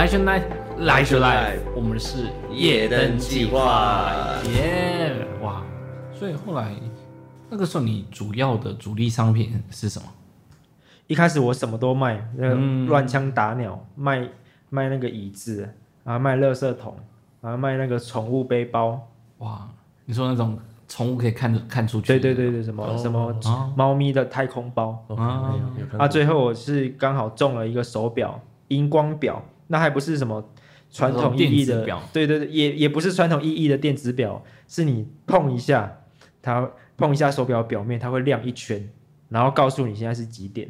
Light your life, light your life，我们是夜灯计划，耶！哇，所以后来那个时候你主要的主力商品是什么？一开始我什么都卖，那个乱枪打鸟，嗯、卖卖那个椅子，然后卖垃圾桶，然后卖那个宠物背包。哇，你说那种宠物可以看看出去？对对对对，什么、哦、什么猫咪的太空包。啊，啊，最后我是刚好中了一个手表，荧光表。那还不是什么传统意义的，对对对，也也不是传统意义的电子表，是你碰一下，它碰一下手表表面，它会亮一圈，然后告诉你现在是几点。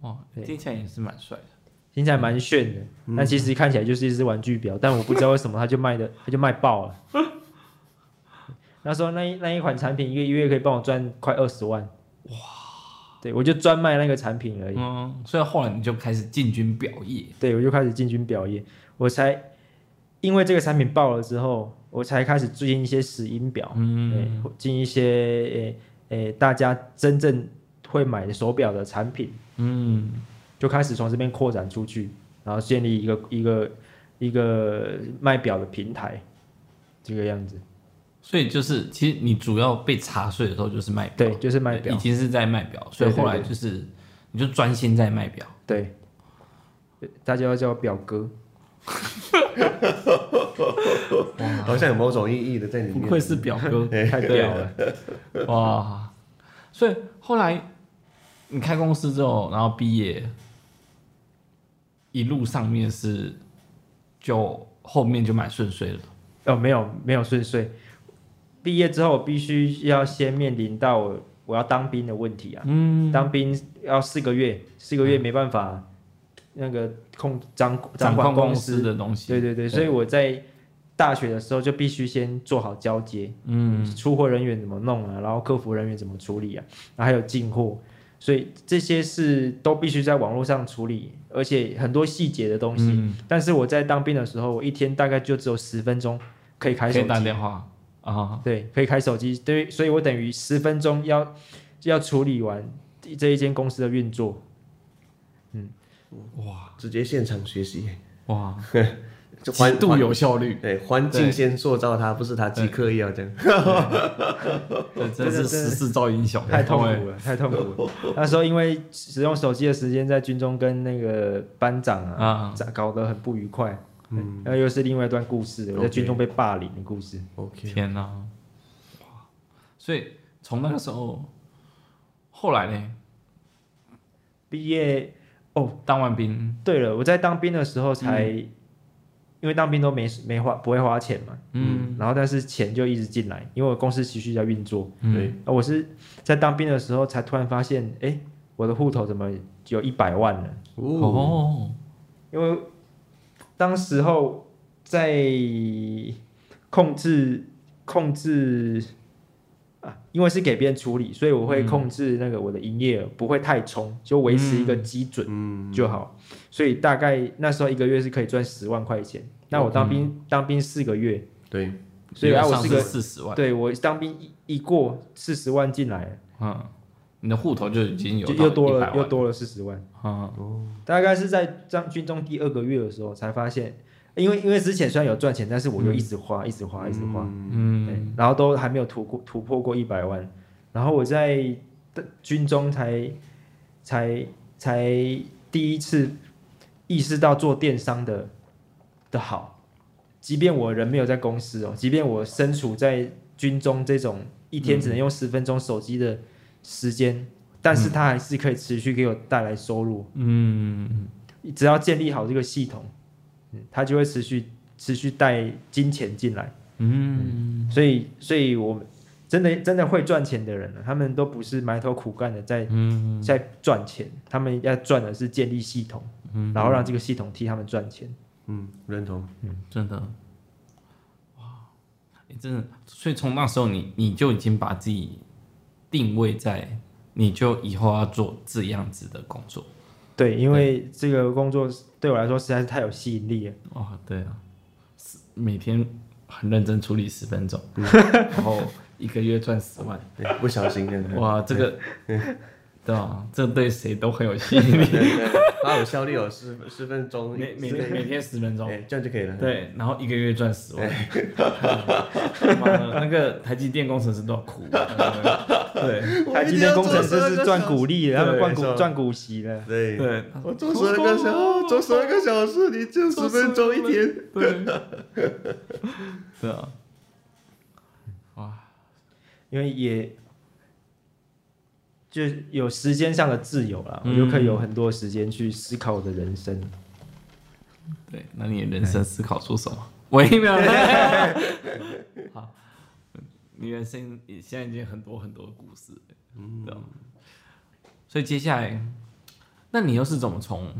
哦，听起来也是蛮帅的，听起来蛮炫的，嗯、但其实看起来就是一只玩具表，但我不知道为什么它就卖的，它就卖爆了。那时候那一那一款产品一个月可以帮我赚快二十万，哇！对，我就专卖那个产品而已。嗯，所以后来你就开始进军表业。对，我就开始进军表业。我才因为这个产品爆了之后，我才开始进一些石英表，嗯，进一些诶诶大家真正会买的手表的产品，嗯，就开始从这边扩展出去，然后建立一个一个一个卖表的平台，这个样子。所以就是，其实你主要被查税的时候就是卖表，对，就是卖表，已经是在卖表，所以后来就是，你就专心在卖表，对，大家要叫我表哥，好像有某种意义的在里面，不愧是表哥，太屌了，哇！所以后来你开公司之后，然后毕业，一路上面是就后面就蛮顺遂了，哦，没有没有顺遂。毕业之后，我必须要先面临到我，我要当兵的问题啊。嗯，当兵要四个月，四个月没办法，嗯、那个控掌掌管公司的东西。对对对，所以我在大学的时候就必须先做好交接。嗯，出货人员怎么弄啊？然后客服人员怎么处理啊？然后还有进货，所以这些事都必须在网络上处理，而且很多细节的东西。嗯、但是我在当兵的时候，我一天大概就只有十分钟可以开手机打电话。啊，对，可以开手机，对，所以我等于十分钟要要处理完这一间公司的运作，嗯，哇，直接现场学习，哇，极度有效率，对，环境先塑造它，不是他即刻要这样，对，真是时势造英雄，太痛苦了，太痛苦了。那时候因为使用手机的时间在军中跟那个班长啊，搞得很不愉快。嗯，那又是另外一段故事，我在军中被霸凌的故事。OK，天哪，哇！所以从那个时候，后来呢？毕业哦，当完兵。对了，我在当兵的时候才，嗯、因为当兵都没没花不会花钱嘛，嗯，然后但是钱就一直进来，因为我公司持续在运作。嗯、对，我是在当兵的时候才突然发现，哎，我的户头怎么有一百万了？哦，因为。当时候在控制控制啊，因为是给别人处理，所以我会控制那个我的营业额不会太冲，就维持一个基准就好。所以大概那时候一个月是可以赚十万块钱。那我当兵当兵四个月，对，所以我是个四十万。对，我当兵一一过四十万进来，嗯，你的户头就已经有又多了又多了四十万。啊，大概是在张军中第二个月的时候才发现，因为因为之前虽然有赚钱，但是我又一直花，一直花，一直花，嗯，然后都还没有突破突破过一百万，然后我在军中才才才第一次意识到做电商的的好，即便我人没有在公司哦，即便我身处在军中这种一天只能用十分钟手机的时间。但是它还是可以持续给我带来收入。嗯，只要建立好这个系统，它就会持续持续带金钱进来。嗯，所以，所以我们真的真的会赚钱的人呢，他们都不是埋头苦干的在在赚钱，他们要赚的是建立系统，嗯然后让这个系统替他们赚钱。嗯，认同。嗯，真的。哇，你真的，所以从那时候你你就已经把自己定位在。你就以后要做这样子的工作，对，因为这个工作对我来说实在是太有吸引力了。哦，对啊，每天很认真处理十分钟，然后一个月赚十万，不小心的。哇，这个对啊，这对谁都很有吸引力。它有效率有十十分钟，每每每天十分钟，这样就可以了。对，然后一个月赚十万。那个台积电工程师都要哭。对，台积电工程师是赚股利的，他们赚股赚股息的。对对，我做十二个小时，做十二个小时，你就十分钟一天。对，是啊。哇，因为也。就有时间上的自由了，嗯、我就可以有很多时间去思考我的人生。对，那你人生思考出什么？微妙。好，你人生现在已经很多很多故事，嗯，所以接下来，那你又是怎么从，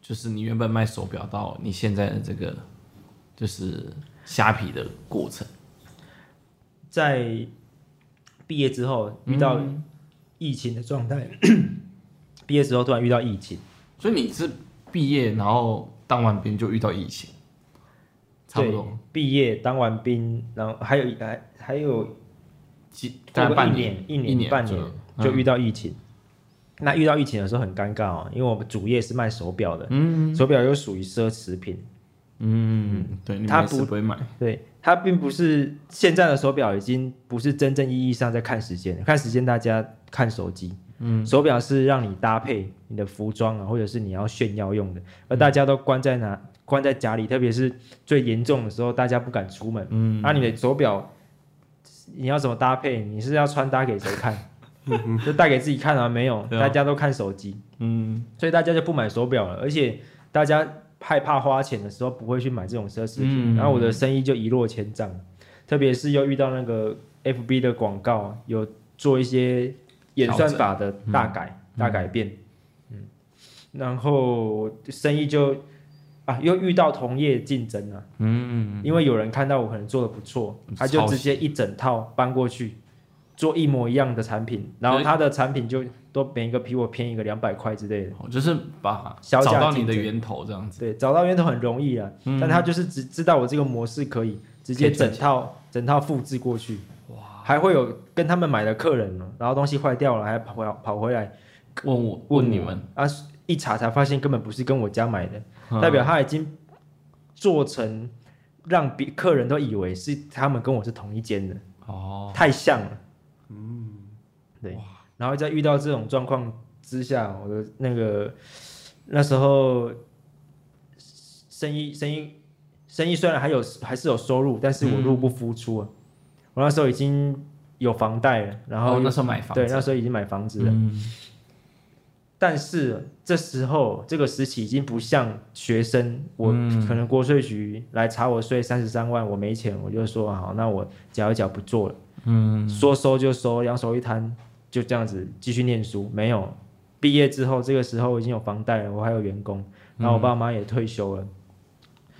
就是你原本卖手表到你现在的这个，就是虾皮的过程？在毕业之后遇到、嗯。疫情的状态，毕业之后突然遇到疫情，所以你是毕业然后当完兵就遇到疫情，差不多。毕业当完兵，然后还有还还有几大概半年，一年一年半年就遇到疫情。嗯、那遇到疫情的时候很尴尬哦，因为我们主业是卖手表的，嗯，手表又属于奢侈品，嗯，对，他不会买，对。它并不是现在的手表，已经不是真正意义上在看时间。看时间，大家看手机。嗯，手表是让你搭配你的服装啊，或者是你要炫耀用的。而大家都关在哪？关在家里，特别是最严重的时候，大家不敢出门。嗯，那、啊、你的手表你要怎么搭配？你是要穿搭给谁看？就戴给自己看啊？没有，大家都看手机。嗯，所以大家就不买手表了，而且大家。害怕花钱的时候不会去买这种奢侈品，嗯、然后我的生意就一落千丈，嗯、特别是又遇到那个 FB 的广告，有做一些演算法的大改、嗯、大改变，嗯，然后生意就啊又遇到同业竞争了，嗯，因为有人看到我可能做的不错，他就直接一整套搬过去。做一模一样的产品，然后他的产品就都每一个比我便宜个两百块之类的，就是把小找到你的源头这样子。对，找到源头很容易啊，嗯、但他就是只知道我这个模式可以直接整套整套复制过去，哇，还会有跟他们买的客人呢，然后东西坏掉了还跑跑跑回来问我问你们。啊，一查才发现根本不是跟我家买的，嗯、代表他已经做成让别客人都以为是他们跟我是同一间的。哦，太像了。嗯，对，哇然后在遇到这种状况之下，我的那个那时候生意生意生意虽然还有还是有收入，但是我入不敷出啊。嗯、我那时候已经有房贷了，然后、哦、那时候买房子，对，那时候已经买房子了。嗯、但是这时候这个时期已经不像学生，我可能国税局来查我税三十三万，我没钱，我就说好，那我缴一缴不做了。嗯，说收就收，两手一摊，就这样子继续念书。没有毕业之后，这个时候我已经有房贷了，我还有员工，然后我爸妈也退休了，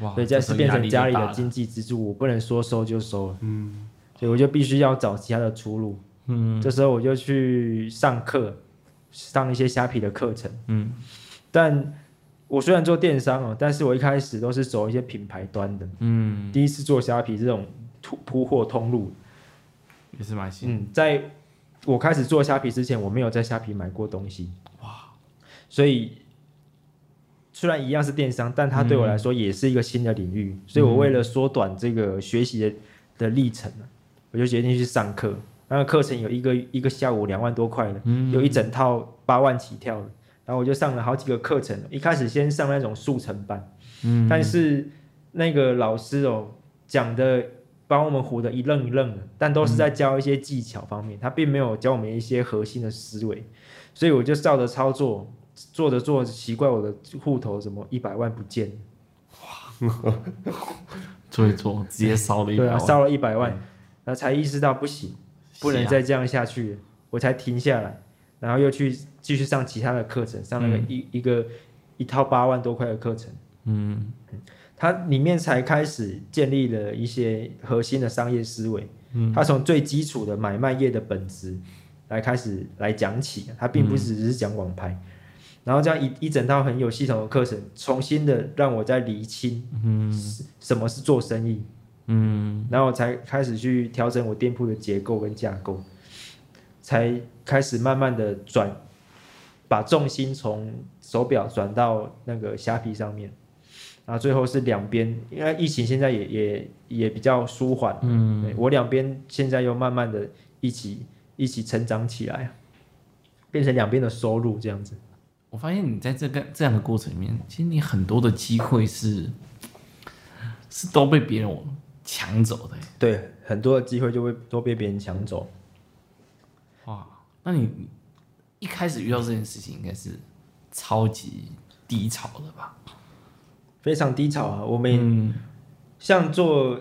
哇，所以这是变成家里的经济支柱，我不能说收就收了。嗯，所以我就必须要找其他的出路。嗯，这时候我就去上课，上一些虾皮的课程。嗯，但我虽然做电商哦，但是我一开始都是走一些品牌端的。嗯，第一次做虾皮这种铺铺货通路。也是蛮新。嗯，在我开始做虾皮之前，我没有在虾皮买过东西。哇！所以虽然一样是电商，但它对我来说也是一个新的领域。嗯、所以我为了缩短这个学习的的历程，我就决定去上课。那个课程有一个一个下午两万多块的，嗯、有一整套八万起跳的。然后我就上了好几个课程。一开始先上那种速成班，嗯，但是那个老师哦讲的。把我们唬得一愣一愣的，但都是在教一些技巧方面，嗯、他并没有教我们一些核心的思维，所以我就照着操作，做着做着，奇怪我的户头怎么一百万不见？哇！做一做，直接烧了一百万，对啊，烧了一百万，然后才意识到不行，不能再这样下去，啊、我才停下来，然后又去继续上其他的课程，上那个一、嗯、一个一套八万多块的课程，嗯。它里面才开始建立了一些核心的商业思维。嗯，它从最基础的买卖业的本质来开始来讲起，它并不只是讲网拍，嗯、然后这样一一整套很有系统的课程，重新的让我在厘清，嗯，什么是做生意，嗯，然后才开始去调整我店铺的结构跟架构，才开始慢慢的转把重心从手表转到那个虾皮上面，然后最后是两边，因为疫情现在也也也比较舒缓，嗯，我两边现在又慢慢的一起一起成长起来，变成两边的收入这样子。我发现你在这个这样的过程里面，其实你很多的机会是是都被别人抢走的。对，很多的机会就会都被别人抢走。哇，那你一开始遇到这件事情，应该是超级低潮的吧？非常低潮啊！我们像做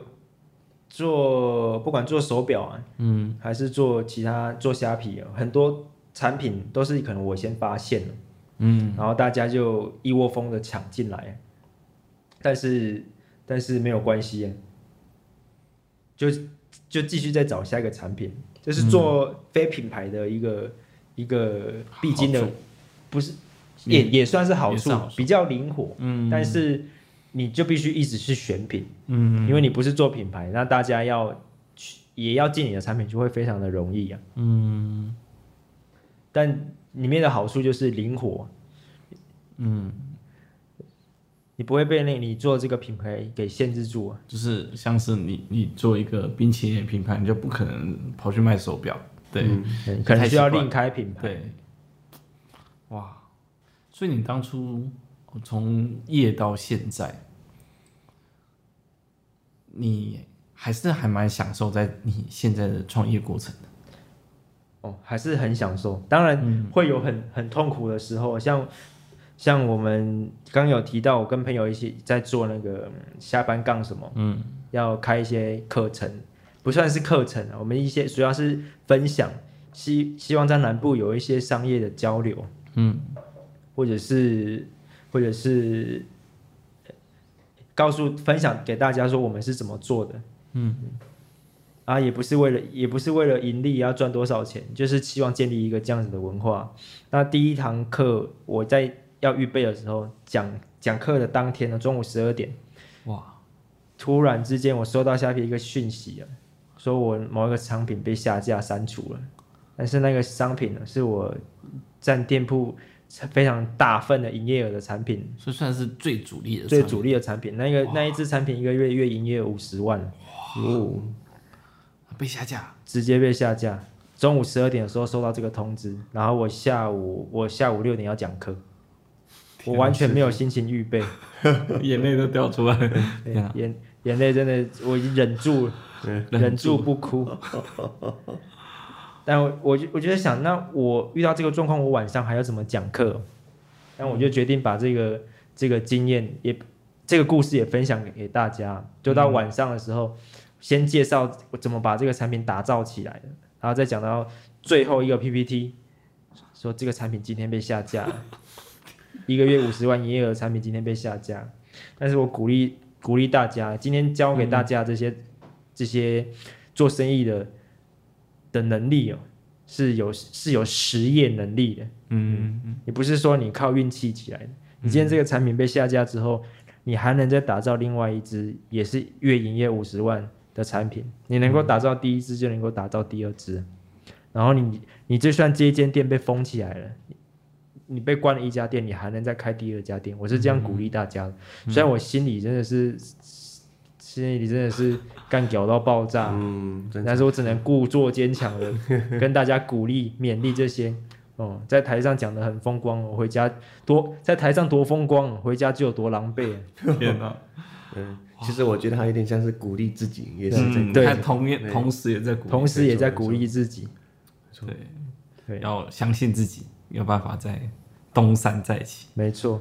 做不管做手表啊，嗯，还是做其他做虾皮啊，很多产品都是可能我先发现了，嗯，然后大家就一窝蜂的抢进来，但是但是没有关系啊，就就继续再找下一个产品。就是做非品牌的一个、嗯、一个必经的，不是也也算是好处，好处比较灵活。嗯，但是你就必须一直去选品，嗯，因为你不是做品牌，那大家要也要进你的产品，就会非常的容易啊。嗯，但里面的好处就是灵活，嗯。你不会被那你做这个品牌给限制住啊？就是像是你你做一个冰淇淋品牌，你就不可能跑去卖手表，对，嗯、可能需要另开品牌。对，哇，所以你当初从业到现在，你还是还蛮享受在你现在的创业过程的。哦，还是很享受，当然会有很很痛苦的时候，像。像我们刚有提到，我跟朋友一起在做那个下班干什么，嗯，要开一些课程，不算是课程，我们一些主要是分享，希希望在南部有一些商业的交流，嗯，或者是或者是告诉分享给大家说我们是怎么做的，嗯，啊，也不是为了也不是为了盈利要赚多少钱，就是希望建立一个这样子的文化。那第一堂课我在。要预备的时候，讲讲课的当天呢，中午十二点，哇！突然之间，我收到虾皮一个讯息啊，说我某一个商品被下架删除了，但是那个商品呢，是我占店铺非常大份的营业额的产品，所以算是最主力的最主力的产品。那个那一支产品一个月月营业五十万，哦，被下架，直接被下架。中午十二点的时候收到这个通知，然后我下午我下午六点要讲课。我完全没有心情预备，眼泪都掉出来。了，眼眼泪真的我已经忍住了，忍住。不哭。但我我就我就在想，那我遇到这个状况，我晚上还要怎么讲课？但我就决定把这个这个经验也这个故事也分享给给大家。就到晚上的时候，先介绍我怎么把这个产品打造起来的，然后再讲到最后一个 PPT，说这个产品今天被下架。一个月五十万营业额的产品今天被下架，但是我鼓励鼓励大家，今天教给大家这些、嗯、这些做生意的的能力哦，是有是有实验能力的，嗯嗯，你不是说你靠运气起来的，你今天这个产品被下架之后，你还能再打造另外一支也是月营业五十万的产品，你能够打造第一支就能够打造第二支，然后你你就算这一间店被封起来了。你被关了一家店，你还能再开第二家店，我是这样鼓励大家虽然我心里真的是，嗯、心里真的是干屌到爆炸，嗯，但是我只能故作坚强的跟大家鼓励勉励这些。哦，在台上讲的很风光，我回家多在台上多风光，回家就有多狼狈。天哪，嗯，其实我觉得他有点像是鼓励自己，也是在对，同也同时也在鼓同时也在鼓励自己，对，对，要相信自己。有办法再东山再起，没错，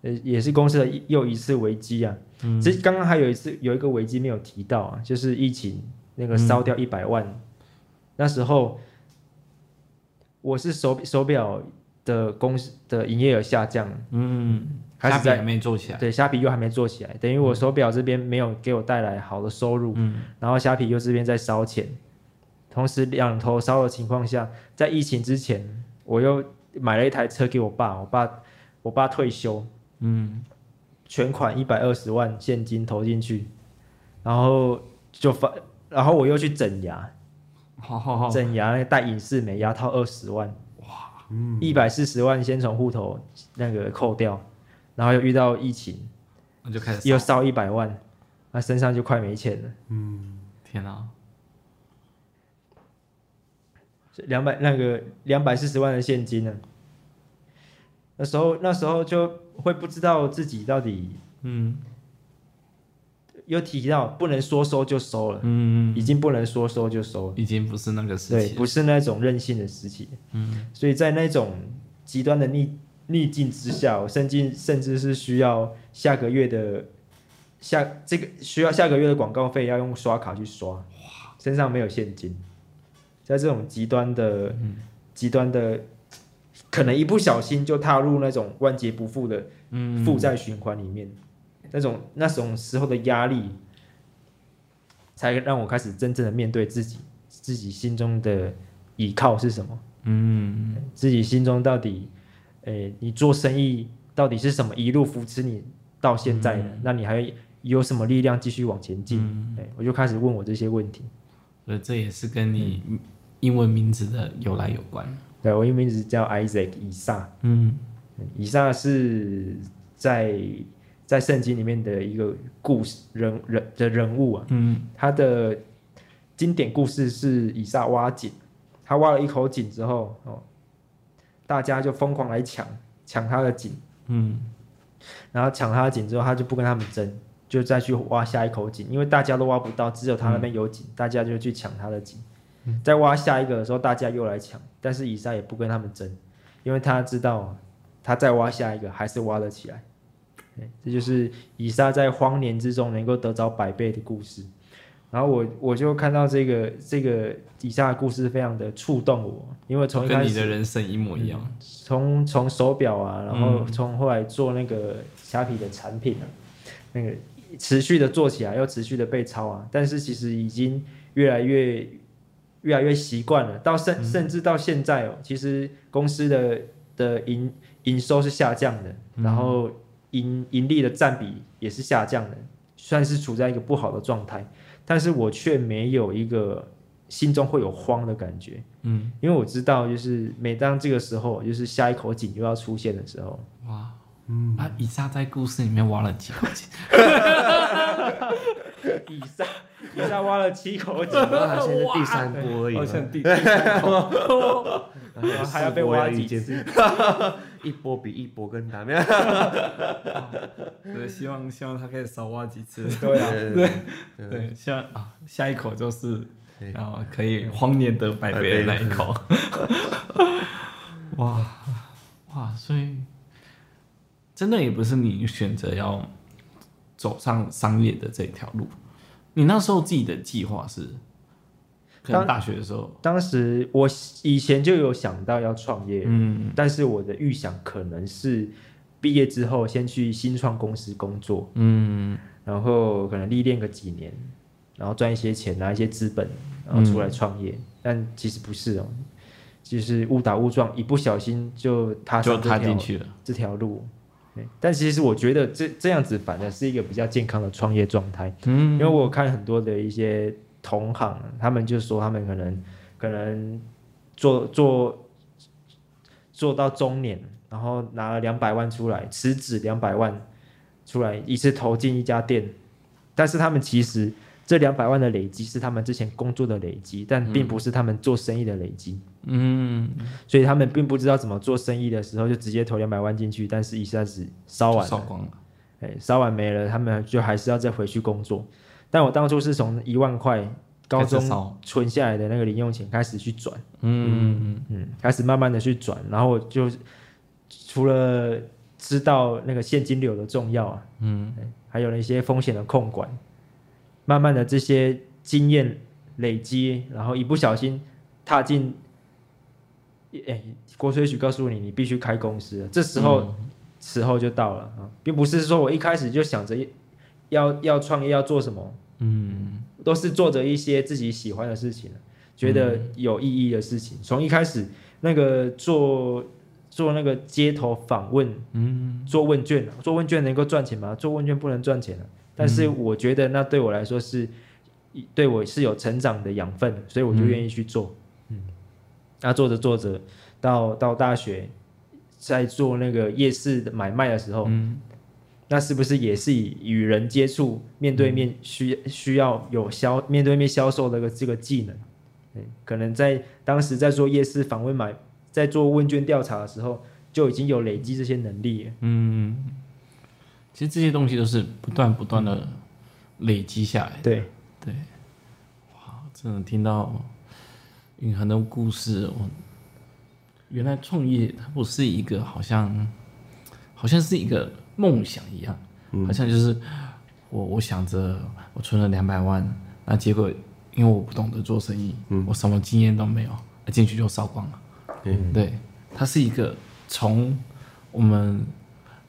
也是公司的又一次危机啊。嗯，其实刚刚还有一次有一个危机没有提到啊，就是疫情那个烧掉一百万，嗯，那时候我是手手表的公司的营业额下降，嗯，虾皮还没做起来，对，虾皮又还没做起来，等于我手表这边没有给我带来好的收入，嗯，然后虾皮又这边在烧钱，同时两头烧的情况下，在疫情之前。我又买了一台车给我爸，我爸我爸退休，嗯，全款一百二十万现金投进去，然后就发，然后我又去整牙，好好好，整牙那戴隐适美牙套二十万，哇，一百四十万先从户头那个扣掉，然后又遇到疫情，那就开始又烧一百万，那身上就快没钱了。嗯，天哪！两百那个两百四十万的现金呢？那时候那时候就会不知道自己到底嗯，又提到不能说收就收了，嗯，已经不能说收就收了，已经不是那个时期，对，不是那种任性的时期，嗯，所以在那种极端的逆逆境之下，我甚至甚至是需要下个月的下这个需要下个月的广告费要用刷卡去刷，哇，身上没有现金。在这种极端的、嗯、极端的，可能一不小心就踏入那种万劫不复的负债循环里面，嗯、那种那种时候的压力，才让我开始真正的面对自己，自己心中的依靠是什么？嗯，自己心中到底，诶、欸，你做生意到底是什么？一路扶持你到现在的，嗯、那你还有什么力量继续往前进？嗯、我就开始问我这些问题。所以这也是跟你、嗯。英文名字的由来有关，对，我英文名字叫 Isaac 以撒，嗯，以撒是在在圣经里面的一个故事人人的人物啊，嗯，他的经典故事是以撒挖井，他挖了一口井之后，哦，大家就疯狂来抢抢他的井，嗯，然后抢他的井之后，他就不跟他们争，就再去挖下一口井，因为大家都挖不到，只有他那边有井，嗯，大家就去抢他的井。再挖下一个的时候，大家又来抢，但是以撒也不跟他们争，因为他知道，他再挖下一个还是挖得起来。这就是以撒在荒年之中能够得着百倍的故事。然后我我就看到这个这个以撒的故事非常的触动我，因为从一开始跟你的人生一模一样，从从手表啊，然后从后来做那个虾皮的产品啊，那个持续的做起来，又持续的被抄啊，但是其实已经越来越。越来越习惯了，到甚甚至到现在哦，嗯、其实公司的的营营收是下降的，嗯、然后盈盈利的占比也是下降的，算是处在一个不好的状态。但是我却没有一个心中会有慌的感觉，嗯，因为我知道，就是每当这个时候，就是下一口井又要出现的时候，哇，嗯，啊，以下在故事里面挖了几口井？以上。以上挖了七口井，他现在第三波而已，好像第三波，还要被挖几次，一波比一波更大。对，希望希望他可以少挖几次。对啊，对对，下啊下一口就是，然后可以荒年得百倍的那一口。哇哇，所以真的也不是你选择要走上商业的这条路。你那时候自己的计划是，可能大学的时候，当，当时我以前就有想到要创业，嗯，但是我的预想可能是毕业之后先去新创公司工作，嗯，然后可能历练个几年，然后赚一些钱，拿一些资本，然后出来创业。嗯、但其实不是哦，就是误打误撞，一不小心就踏上这条进去了这条路。但其实我觉得这这样子反而是一个比较健康的创业状态，嗯，因为我看很多的一些同行，他们就说他们可能可能做做做到中年，然后拿了两百万出来，辞职两百万出来一次投进一家店，但是他们其实。这两百万的累积是他们之前工作的累积，但并不是他们做生意的累积。嗯，所以他们并不知道怎么做生意的时候就直接投两百万进去，但是一下子烧完了，烧光了，哎，烧完没了，他们就还是要再回去工作。但我当初是从一万块高中存下来的那个零用钱开始去转，嗯嗯嗯，开始慢慢的去转，然后就除了知道那个现金流的重要啊，嗯，还有那些风险的控管。慢慢的这些经验累积，然后一不小心踏进，哎，国税局告诉你，你必须开公司，这时候、嗯、时候就到了啊，并不是说我一开始就想着要要创业要做什么，嗯，都是做着一些自己喜欢的事情，觉得有意义的事情。从一开始那个做做那个街头访问，嗯，做问卷，做问卷能够赚钱吗？做问卷不能赚钱啊。但是我觉得那对我来说是，对我是有成长的养分，所以我就愿意去做。嗯，那做着做着，到到大学，在做那个夜市的买卖的时候，嗯，那是不是也是以与人接触、面对面需、嗯、需要有销面对面销售的个这个技能？可能在当时在做夜市访问买，在做问卷调查的时候，就已经有累积这些能力。嗯，其实这些东西都是不断不断的累积下来的。对对，哇，真的听到蕴含的故事，我原来创业它不是一个好像好像是一个梦想一样，嗯、好像就是我我想着我存了两百万，那结果。因为我不懂得做生意，嗯、我什么经验都没有，进去就烧光了。嗯、对，它是一个从我们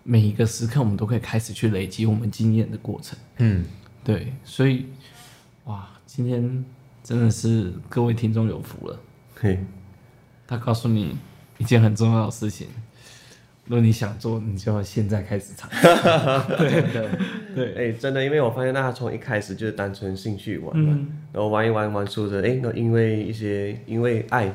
每一个时刻，我们都可以开始去累积我们经验的过程。嗯，对，所以哇，今天真的是各位听众有福了。嘿，他告诉你一件很重要的事情。如果你想做，你就要现在开始尝试。对对对，哎、欸，真的，因为我发现大家从一开始就是单纯兴趣玩嘛，嗯、然后玩一玩玩出的，哎、欸，那因为一些因为爱，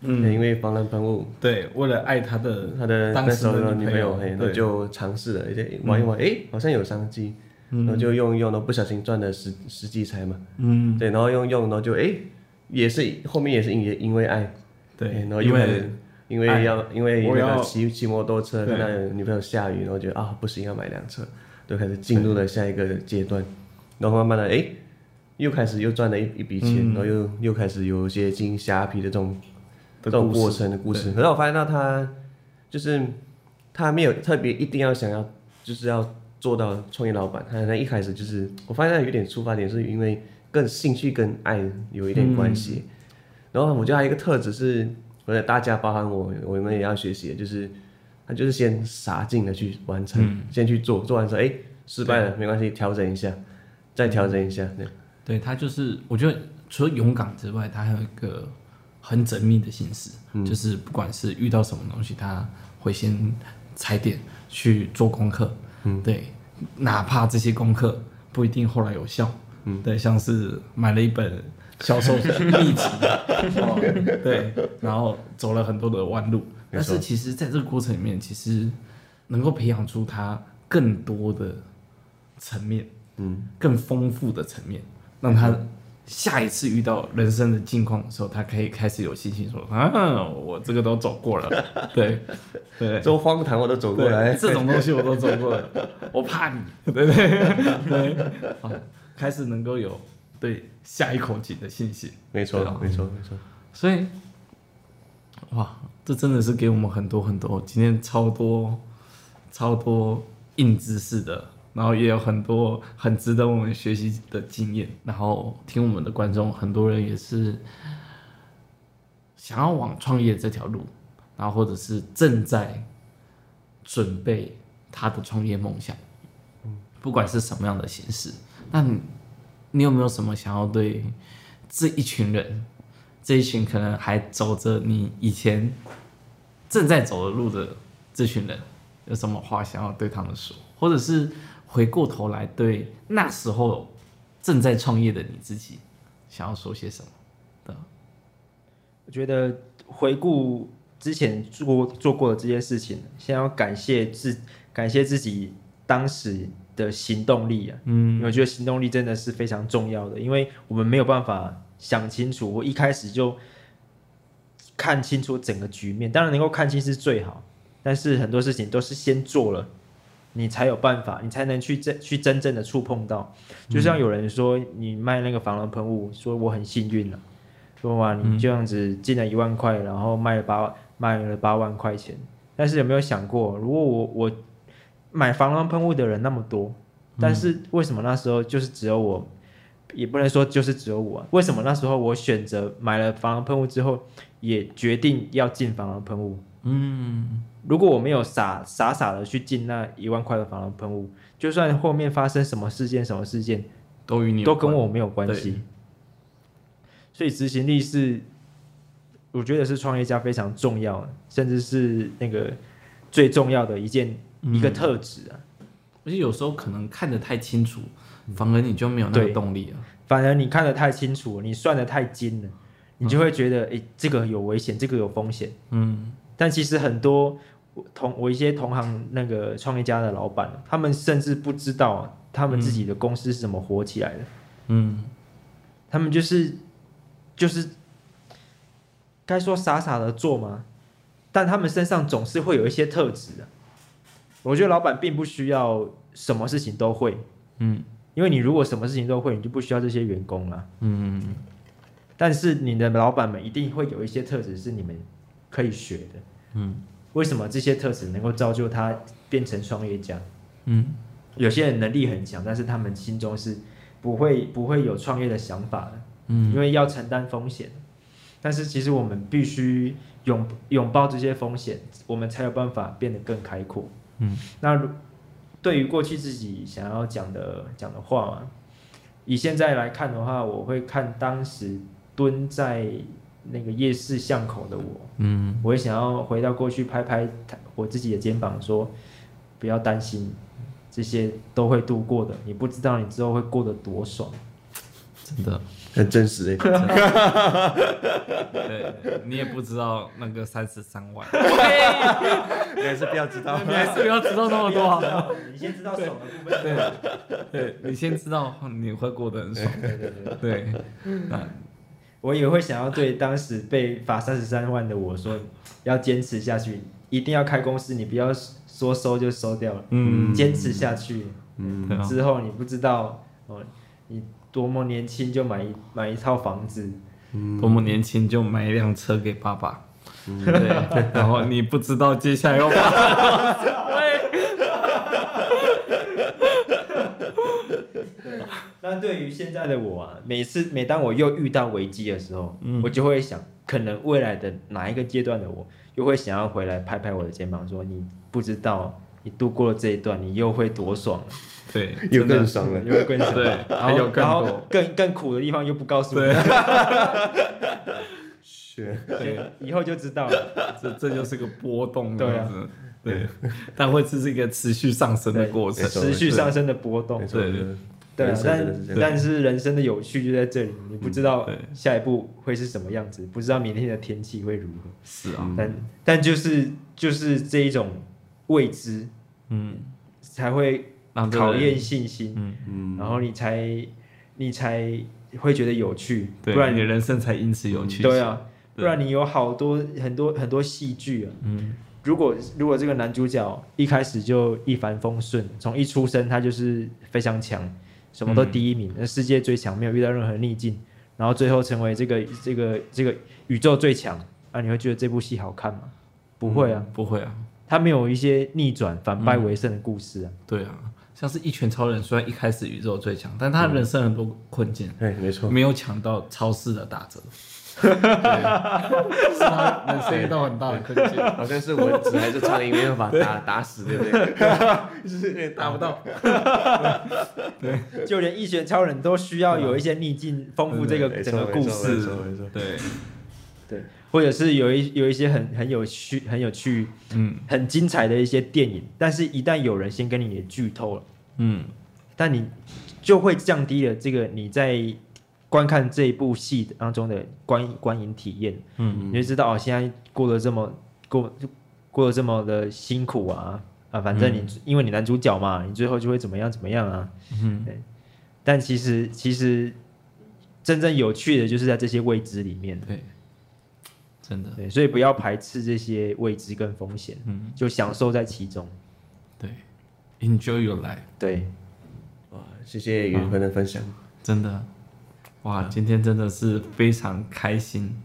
嗯，因为防狼喷雾，对，为了爱他的他的那时候的女朋友，嘿，那就尝试了，而且玩一玩，哎、好像有商机，然后就用一用，然后不小心赚了十十几彩嘛，嗯，对，然后用用，然后就哎、欸，也是后面也是因为因为爱，对，然后因为。因为要，因为那个骑骑摩托车，跟他女朋友下雨，然后觉得啊不行，要买辆车，就开始进入了下一个阶段，然后慢慢的，哎，又开始又赚了一一笔钱，然后又又开始有一些经营虾皮的这种这种过程的故事。可是我发现到他，就是他没有特别一定要想要，就是要做到创业老板。他他一开始就是，我发现他有点出发点是因为跟兴趣跟爱有一点关系。然后我觉得还有一个特质是。或者大家包含我，我们也要学习，就是他就是先傻劲的去完成，嗯、先去做，做完之后，哎，失败了没关系，调整一下，再调整一下。对，对他就是，我觉得除了勇敢之外，他还有一个很缜密的心思，嗯、就是不管是遇到什么东西，他会先踩点去做功课。嗯，对，哪怕这些功课不一定后来有效。嗯，对，像是买了一本。销售秘籍，哦，对，然后走了很多的弯路，但是其实，在这个过程里面，其实能够培养出他更多的层面，嗯，更丰富的层面，让他下一次遇到人生的境况的时候，他可以开始有信心说啊，我这个都走过了，对，对，这荒唐我都走过来，这种东西我都走过了，我怕你，对对。对，好，开始能够有。对下一口井的信心，没错，没错，没错。所以，哇，这真的是给我们很多很多，今天超多超多硬知识的，然后也有很多很值得我们学习的经验。然后听我们的观众，很多人也是想要往创业这条路，然后或者是正在准备他的创业梦想，不管是什么样的形式，那。你有没有什么想要对这一群人，这一群可能还走着你以前正在走的路的这群人，有什么话想要对他们说？或者是回过头来对那时候正在创业的你自己，想要说些什么？对，我觉得回顾之前做做过的这些事情，先要感谢自感谢自己当时。的行动力啊，嗯，因为我觉得行动力真的是非常重要的，因为我们没有办法想清楚，我一开始就看清楚整个局面，当然能够看清是最好，但是很多事情都是先做了，你才有办法，你才能去真去真正的触碰到。就像有人说，你卖那个防狼喷雾，说我很幸运了，说哇，你这样子进了一万块，然后卖了八卖了八万块钱，但是有没有想过，如果我我买防狼喷雾的人那么多，但是为什么那时候就是只有我，也不能说就是只有我啊？为什么那时候我选择买了防狼喷雾之后，也决定要进防狼喷雾？嗯，如果我没有傻傻傻的去进那一万块的防狼喷雾，就算后面发生什么事件，什么事件都与你都跟我没有关系。所以执行力是，我觉得是创业家非常重要的，甚至是那个最重要的一件。一个特质啊，而且有时候可能看得太清楚，反而你就没有那个动力了。反而你看得太清楚，你算得太精了，你就会觉得，哎、嗯，这个有危险，这个有风险。嗯，但其实很多同我一些同行那个创业家的老板，他们甚至不知道他们自己的公司是怎么火起来的。嗯，他们就是就是该说傻傻的做吗？但他们身上总是会有一些特质的。我觉得老板并不需要什么事情都会，嗯，因为你如果什么事情都会，你就不需要这些员工了。嗯，但是你的老板们一定会有一些特质是你们可以学的。嗯，为什么这些特质能够造就他变成创业家？嗯，有些人能力很强，但是他们心中是不会不会有创业的想法的。嗯，因为要承担风险。但是其实我们必须拥拥抱这些风险，我们才有办法变得更开阔。嗯，那对于过去自己想要讲的讲的话嘛，以现在来看的话，我会看当时蹲在那个夜市巷口的我，嗯，我也想要回到过去拍拍我自己的肩膀，说不要担心，这些都会度过的。你不知道你之后会过得多爽，真的。很真实哎，对，你也不知道那个三十三万，你还是不要知道，你还是不要知道那么多。你先知道爽的部分，对，对你先知道你会过得很爽。对对对对，那我也会想要对当时被罚三十三万的我说，要坚持下去，一定要开公司，你不要说收就收掉了，嗯，坚持下去，嗯，之后你不知道哦，你。多么年轻就买一买一套房子，嗯，多么年轻就买一辆车给爸爸，嗯、对，然后你不知道接下来要发生什么。那对于现在的我啊，每次每当我又遇到危机的时候，嗯，我就会想，可能未来的哪一个阶段的我，又会想要回来拍拍我的肩膀，说你不知道，你度过了这一段，你又会多爽。对，又更爽了，又更爽。对，然后然后更更苦的地方又不告诉你。是，对，以后就知道了。这这就是个波动，对啊，对，但会是一个持续上升的过程，持续上升的波动。对对对，但但是人生的有趣就在这里，你不知道下一步会是什么样子，不知道明天的天气会如何。是啊，但但就是就是这一种未知，嗯，才会。考验信心，嗯嗯，然后你才你才会觉得有趣，对，不然你的人生才因此有趣。对啊，不然你有好多很多很多戏剧啊。嗯，如果如果这个男主角一开始就一帆风顺，从一出生他就是非常强，什么都第一名，那世界最强，没有遇到任何逆境，然后最后成为这个这个这个宇宙最强，啊，你会觉得这部戏好看吗？不会啊，不会啊，他没有一些逆转反败为胜的故事啊。对啊。像是一拳超人，虽然一开始宇宙最强，但他人生很多困境，对，没错，没有抢到超市的打折，是他人生遇到很大的困境。好像是蚊子还是苍蝇没有把打打死，对不对？就是打不到。对，就连一拳超人都需要有一些逆境，丰富这个整个故事。对，对。或者是有一有一些很很有趣、很有趣、嗯，很精彩的一些电影，但是一旦有人先跟你剧透了，嗯，但你就会降低了这个你在观看这一部戏当中的观观影体验，嗯，你就知道哦，现在过得这么过过得这么的辛苦啊啊，反正你、嗯、因为你男主角嘛，你最后就会怎么样怎么样啊，嗯，对，但其实其实真正有趣的就是在这些未知里面，对。真的。对，所以不要排斥这些未知跟风险，嗯，就享受在其中。对，Enjoy your life。对，哇，谢谢允恒的分享，真的，哇，今天真的是非常开心，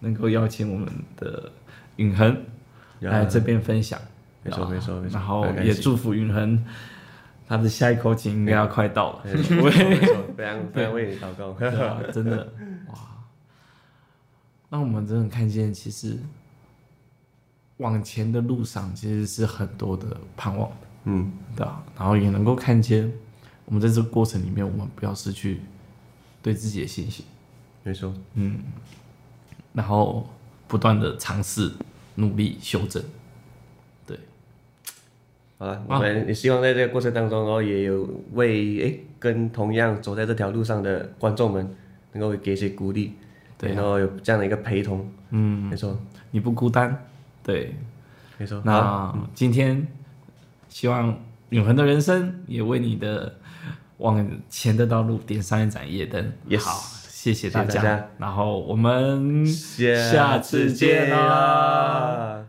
能够邀请我们的允恒来这边分享。没错，没错，没错。然后也祝福允恒，他的下一口井应该要快到了。没错，非常非常为你祷告，真的哇。那我们真的看见，其实往前的路上其实是很多的盼望的，嗯，对啊，然后也能够看见，我们在这个过程里面，我们不要失去对自己的信心，没错，嗯，然后不断的尝试、努力、修正，对，好了，我们也希望在这个过程当中，然后也有为诶跟同样走在这条路上的观众们，能够给一些鼓励。对，然后有这样的一个陪同，嗯，没错，你不孤单，对，没错。那今天希望永恒的人生也为你的往前的道路点上一盏夜灯。Yes 好，谢谢大家。谢谢大家然后我们下次见啦。